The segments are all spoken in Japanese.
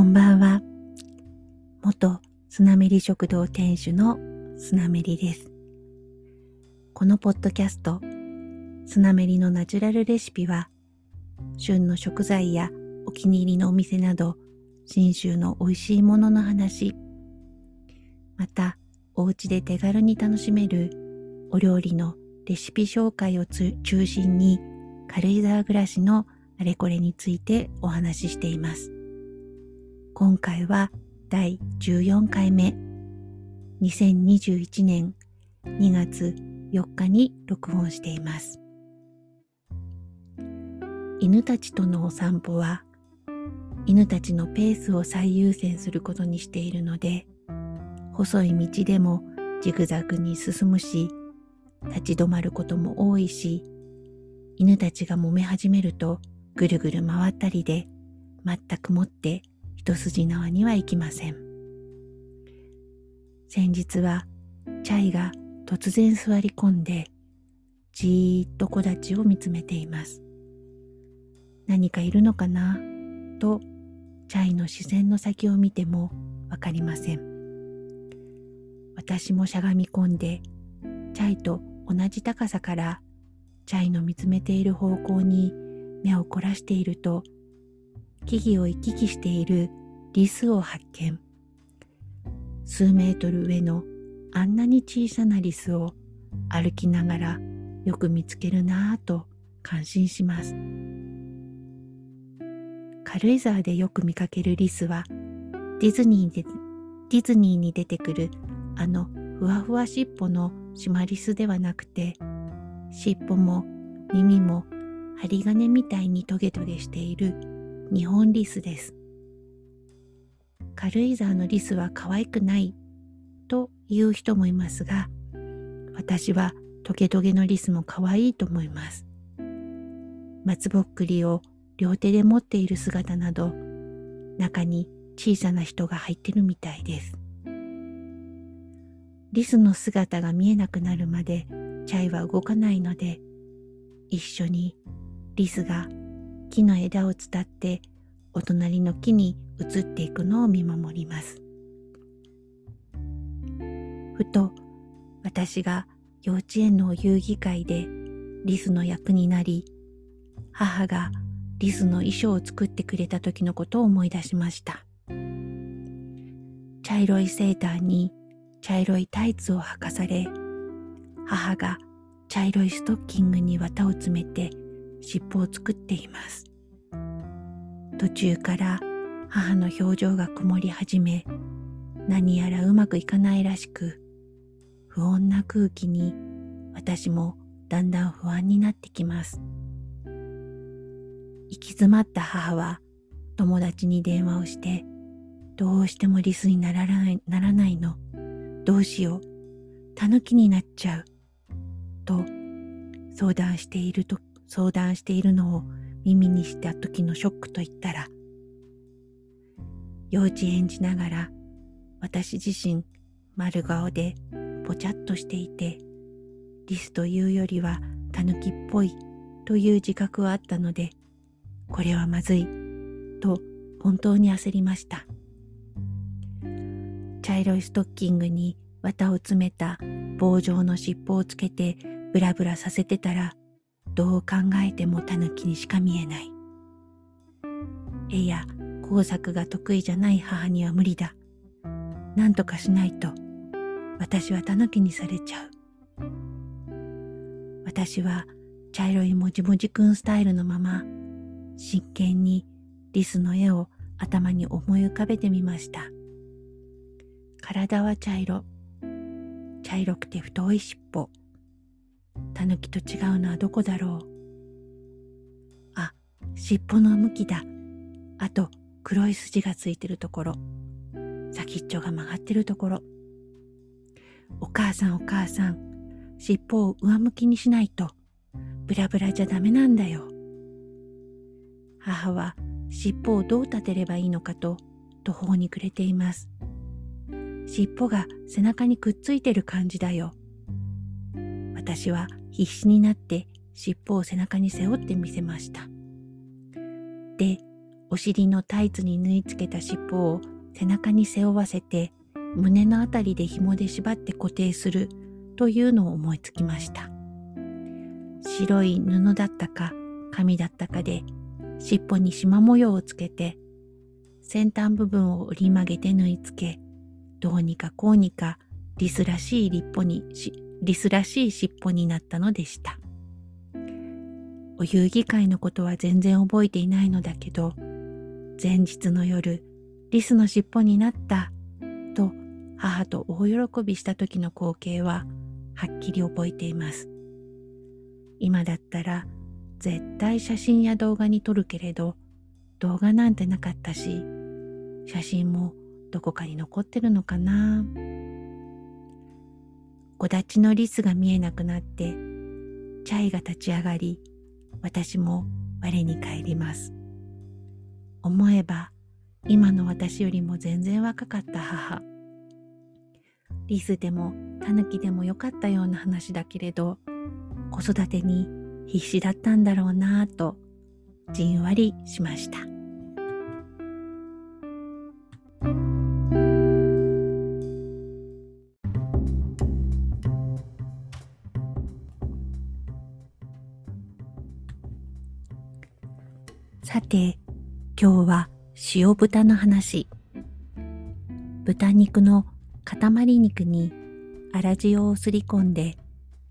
こんばんは。元スナメリ食堂店主のスナメリです。このポッドキャスト、スナメリのナチュラルレシピは、旬の食材やお気に入りのお店など、信州の美味しいものの話、また、お家で手軽に楽しめるお料理のレシピ紹介を中心に軽井沢暮らしのあれこれについてお話ししています。今回は第14回目。2021年2月4日に録音しています。犬たちとのお散歩は犬たちのペースを最優先することにしているので細い道でもジグザグに進むし立ち止まることも多いし犬たちが揉め始めるとぐるぐる回ったりで全くもって一筋縄にはいきません。先日はチャイが突然座り込んでじーっと木立を見つめています。何かいるのかな？とチャイの視線の先を見てもわかりません。私もしゃがみ込んでチャイと同じ高さからチャイの見つめている方向に目を凝らしていると木々を行き来しているリスを発見。数メートル上のあんなに小さなリスを歩きながらよく見つけるなぁと感心します。軽井沢でよく見かけるリスはディズニーでディズニーに出てくるあのふわふわ尻尾のシマリスではなくて尻尾も耳も針金みたいにトゲトゲしている日本リスです。軽井沢のリスは可愛くないという人もいますが、私はトゲトゲのリスも可愛いと思います。松ぼっくりを両手で持っている姿など、中に小さな人が入ってるみたいです。リスの姿が見えなくなるまでチャイは動かないので、一緒にリスが木の枝を伝ってお隣の木に移っていくのを見守ります。ふと私が幼稚園の遊戯会でリスの役になり、母がリスの衣装を作ってくれた時のことを思い出しました。茶色いセーターに茶色いタイツを履かされ、母が茶色いストッキングに綿を詰めて尻尾を作っています。途中から母の表情が曇り始め、何やらうまくいかないらしく、不穏な空気に私もだんだん不安になってきます。行き詰まった母は友達に電話をして、どうしてもリスにならないならないの。どうしよう。タヌキになっちゃう。と相談していると、相談しているのを耳にした時のショックと言ったら、幼稚園児ながら私自身丸顔でぽちゃっとしていて、リスというよりはタヌキっぽいという自覚はあったので、これはまずいと本当に焦りました。茶色いストッキングに綿を詰めた棒状の尻尾をつけてブラブラさせてたらどう考えてもタヌキにしか見えない。絵や工作が得意じゃない母には無理だ。なんとかしないと私はタヌキにされちゃう。私は茶色いもじもじくんスタイルのまま真剣にリスの絵を頭に思い浮かべてみました。体は茶色。茶色くて太い尻尾。タヌキと違うのはどこだろう？あ、尻尾の向きだ。あと、黒い筋がついてるところ。先っちょが曲がってるところ。お母さんお母さん、尻尾を上向きにしないと、ブラブラじゃダメなんだよ。母は尻尾をどう立てればいいのかと途方に暮れています。尻尾が背中にくっついてる感じだよ。私は必死になって尻尾を背中に背負ってみせました。で、お尻のタイツに縫い付けた尻尾を背中に背負わせて胸のあたりで紐で縛って固定するというのを思いつきました。白い布だったか紙だったかで尻尾に縞模様をつけて先端部分を折り曲げて縫い付けどうにかこうにかリスらしい尻尾にしリスらしい尻尾になったのでした。お遊戯会のことは全然覚えていないのだけど前日の夜リスの尻尾になったと母と大喜びした時の光景ははっきり覚えています。今だったら絶対写真や動画に撮るけれど動画なんてなかったし写真もどこかに残ってるのかな木立のリスが見えなくなってチャイが立ち上がり私も我に帰ります。思えば今の私よりも全然若かった母。リスでもタヌキでもよかったような話だけれど子育てに必死だったんだろうなぁとじんわりしました。さて今日は塩豚の話。豚肉の塊肉に粗塩をすり込んで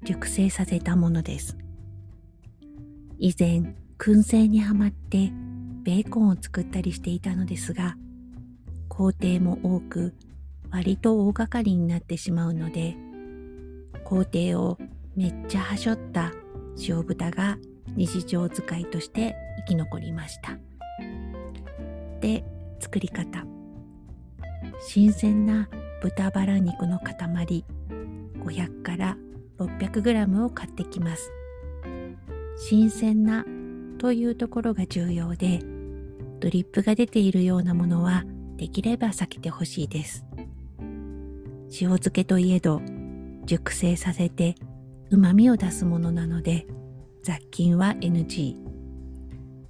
熟成させたものです。以前燻製にはまってベーコンを作ったりしていたのですが工程も多く割と大掛かりになってしまうので工程をめっちゃはしょった塩豚が日常使いとしてき残りました。で作り方。新鮮な豚バラ肉の塊。500から 600g を買ってきます。新鮮なというところが重要でドリップが出ているようなものはできれば避けてほしいです。塩漬けといえど熟成させて旨味を出すものなので雑菌は NG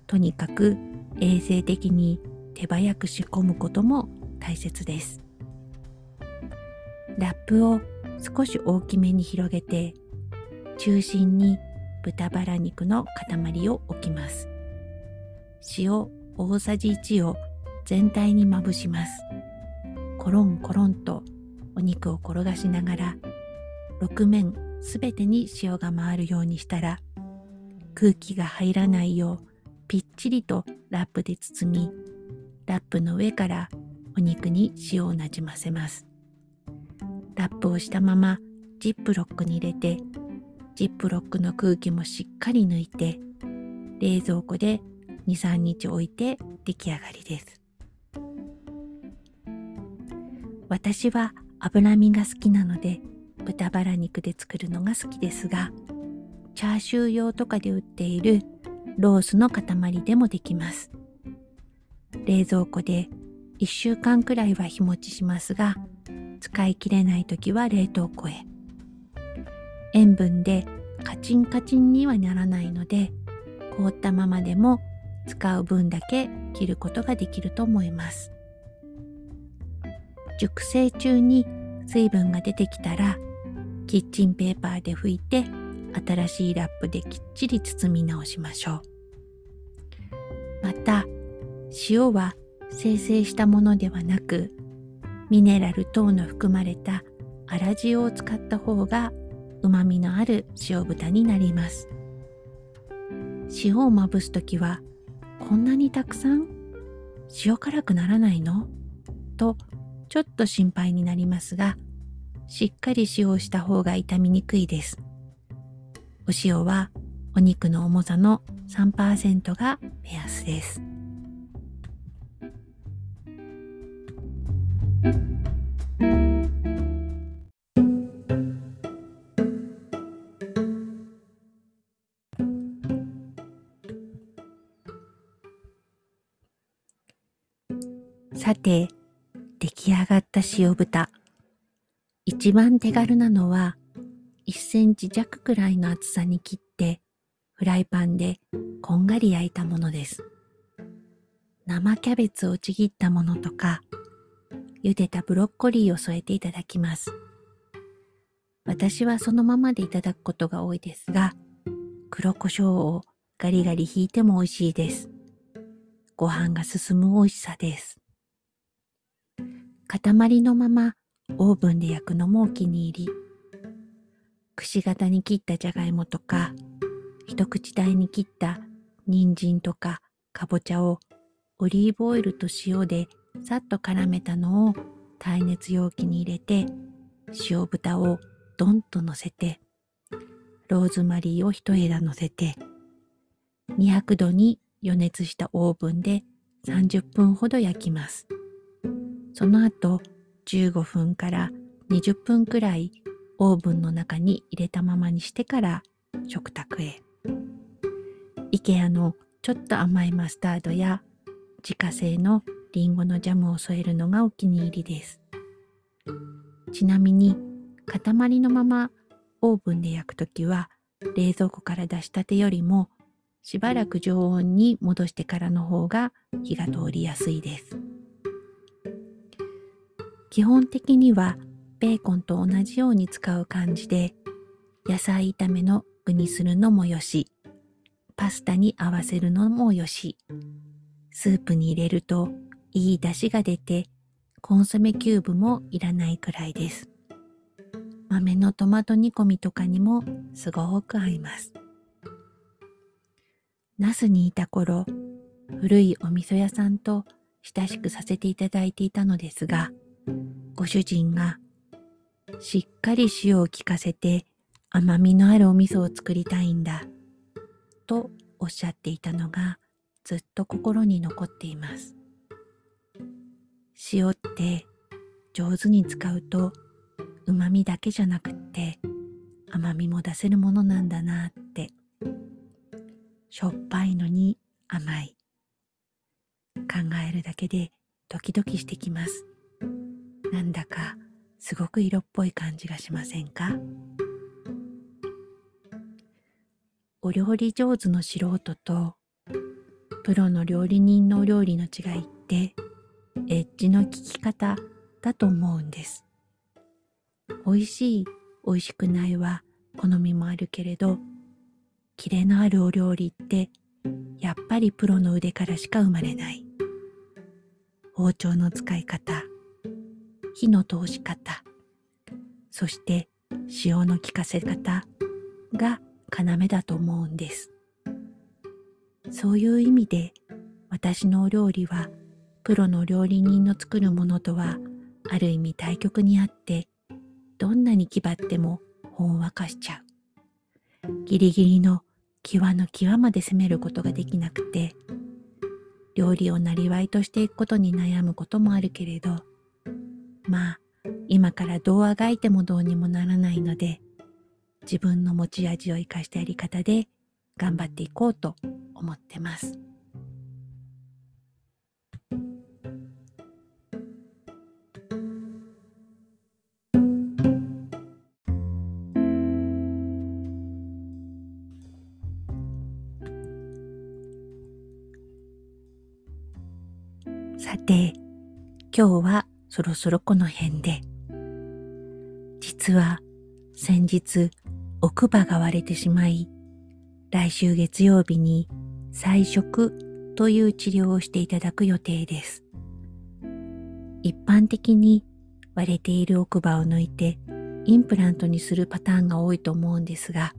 とにかく衛生的に手早く仕込むことも大切です。ラップを少し大きめに広げて中心に豚バラ肉の塊を置きます。塩大さじ1を全体にまぶします。コロンコロンとお肉を転がしながら6面すべてに塩が回るようにしたら空気が入らないようぴっちりとラップで包みラップの上からお肉に塩をなじませます。ラップをしたままジップロックに入れてジップロックの空気もしっかり抜いて冷蔵庫で23日置いて出来上がりです。私は脂身が好きなので豚バラ肉で作るのが好きですがチャーシュー用とかで売っているロースの塊でもできます。冷蔵庫で1週間くらいは日持ちしますが、使い切れない時は冷凍庫へ。塩分でカチンカチンにはならないので、凍ったままでも使う分だけ切ることができると思います。熟成中に水分が出てきたら、キッチンペーパーで拭いて新しいラップできっちり包み直しましょう。また、塩は生成したものではなく、ミネラル等の含まれた粗塩を使った方が旨味のある塩豚になります。塩をまぶすときは、こんなにたくさん？塩辛くならないの？とちょっと心配になりますが、しっかり塩をした方が傷みにくいです。お塩はお肉の重さの3%が目安です。さて、出来上がった塩豚。一番手軽なのは1センチ弱くらいの厚さに切ってフライパンでこんがり焼いたものです。生キャベツをちぎったものとか、茹でたブロッコリーを添えていただきます。私はそのままでいただくことが多いですが、黒胡椒をガリガリ引いても美味しいです。ご飯が進む美味しさです。塊のままオーブンで焼くのもお気に入り。くし形に切ったじゃがいもとか、一口大に切った人参とかかぼちゃをオリーブオイルと塩でさっと絡めたのを耐熱容器に入れて塩豚をドンと乗せてローズマリーを一枝乗せて200度に予熱したオーブンで30分ほど焼きます。その後15分から20分くらいオーブンの中に入れたままにしてから食卓へ。IKEA のちょっと甘いマスタードや自家製のリンゴのジャムを添えるのがお気に入りです。ちなみに塊のままオーブンで焼くときは冷蔵庫から出したてよりもしばらく常温に戻してからの方が火が通りやすいです。基本的にはベーコンと同じように使う感じで野菜炒めの具にするのもよしパスタに合わせるのもよしスープに入れるといい出汁が出てコンソメキューブもいらないくらいです。豆のトマト煮込みとかにもすごく合います。ナスにいた頃、古いお味噌屋さんと親しくさせていただいていたのですが、ご主人がしっかり塩を効かせて甘みのあるお味噌を作りたいんだとおっしゃっていたのがずっと心に残っています。塩って上手に使うと旨味だけじゃなくって甘みも出せるものなんだなって。しょっぱいのに甘い。考えるだけでドキドキしてきます。なんだかすごく色っぽい感じがしませんか？お料理上手の素人とプロの料理人のお料理の違いってエッジの効き方だと思うんです。美味しい、美味しくないは好みもあるけれど、キレのあるお料理ってやっぱりプロの腕からしか生まれない。包丁の使い方、火の通し方、そして塩の効かせ方が要だと思うんです。そういう意味で私のお料理はプロの料理人の作るものとはある意味対極にあってどんなに気張ってもほんわかしちゃうギリギリの際の際まで攻めることができなくて料理をなりわいとしていくことに悩むこともあるけれどまあ今からどうあがいてもどうにもならないので自分の持ち味を生かしたやり方で頑張っていこうと思ってます。さて、今日はそろそろこの辺で。実は先日奥歯が割れてしまい、来週月曜日に再植という治療をしていただく予定です。一般的に割れている奥歯を抜いてインプラントにするパターンが多いと思うんですが、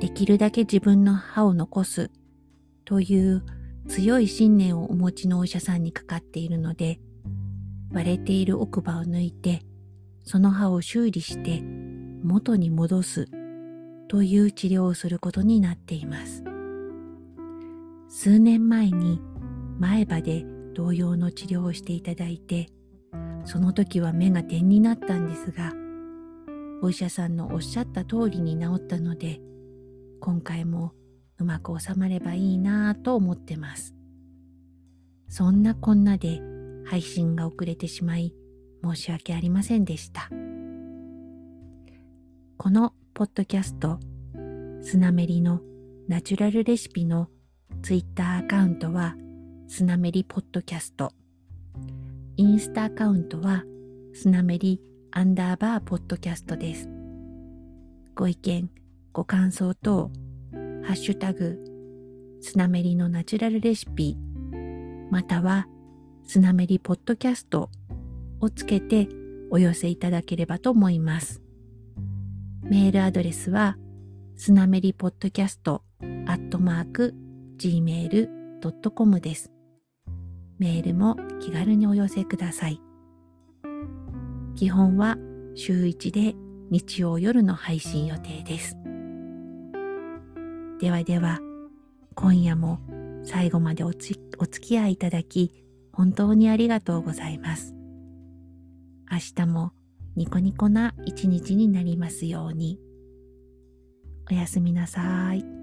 できるだけ自分の歯を残すという強い信念をお持ちのお医者さんにかかっているので、割れている奥歯を抜いて、その歯を修理して元に戻すという治療をすることになっています。数年前に前歯で同様の治療をしていただいて、その時は目が点になったんですが、お医者さんのおっしゃった通りに治ったので、今回もうまく収まればいいなぁと思ってます。そんなこんなで配信が遅れてしまい申し訳ありませんでした。このポッドキャスト、スナメリのナチュラルレシピのツイッターアカウントはスナメリポッドキャスト。インスタアカウントはスナメリアンダーバーポッドキャストです。ご意見、ご感想等、ハッシュタグ、スナメリのナチュラルレシピ、またはスナメリポッドキャストをつけてお寄せいただければと思います。メールアドレスはスナメリポッドキャストアットマーク gmail.com です。メールも気軽にお寄せください。基本は週1で日曜夜の配信予定です。ではでは、今夜も最後までお付き合いいただき、本当にありがとうございます。明日もニコニコな一日になりますように。おやすみなさい。